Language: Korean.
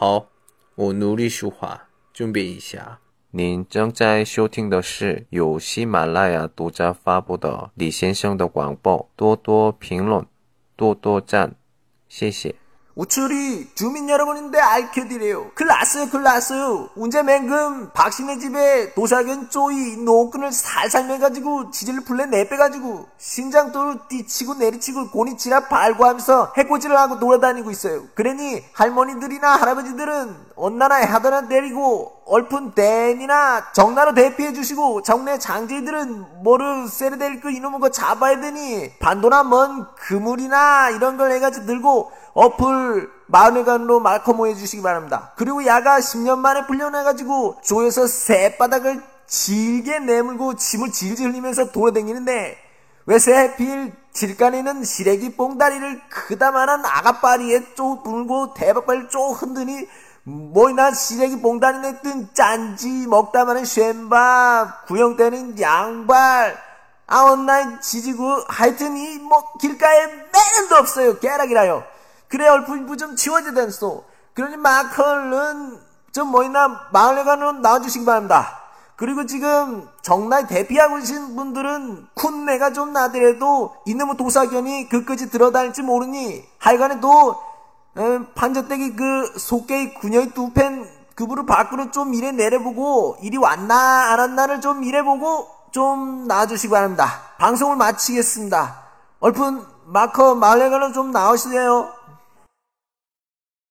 好，我努力说话，准备一下。您正在收听的是由喜马拉雅独家发布的李先生的广播，多多评论，多多赞，谢谢。 우철이 주민 여러분인데 알켜드려요. 글 났어요. 운제 맹금 박신의 집에 도사견 쪼이 노끈을 살살 매가지고 지질을 풀레 내빼가지고 신장도로 뛰치고 내리치고 고니치라 발구하면서 해코지를 하고 돌아다니고 있어요. 그러니 할머니들이나 할아버지들은 언나나 하더나 내리고 얼픈 댄이나 정나로 대피해 주시고 정내 장제들은 뭐를 세르될 그 이놈의 거 잡아야 되니 반도나 먼 그물이나 이런 걸 해가지고 들고 어플 마을회관으로 말커모 해 주시기 바랍니다. 그리고 야가 10년 만에 풀려나가지고 조에서 새바닥을 질게 내물고 침을 질질 흘리면서 돌아다니는데 왜 새필 질간에는 시래기 뽕다리를 크다만한 아가빠리에 쪼 불고 대박발 쪼 흔드니 뭐나 시래기 봉다리 냈든 짠지 먹다마는 쉔밥 구형 때는 양발. 아웃라인 지지고 하여튼 이 뭐 길가에 매는도 없어요. 개락이라요. 그래 얼굴부 좀 치워야 된소. 그러니 마컬은 좀 뭐이나 마을회관으로 나와주시기 바랍니다. 그리고 지금 정날 대피하고 계신 분들은 쿤내가 좀 나더라도 이놈의 도사견이 그까지 들어다닐지 모르니 하여간에도 어, 판저떼기 그 속개의 그녀의 두펜 그부를 밖으로 좀 이래 내려보고 이리 왔나 안 왔나를 좀 이래보고 좀 나와주시기 바랍니다. 방송을 마치겠습니다. 얼픈 마커 마을회관으로 좀 나오시세요.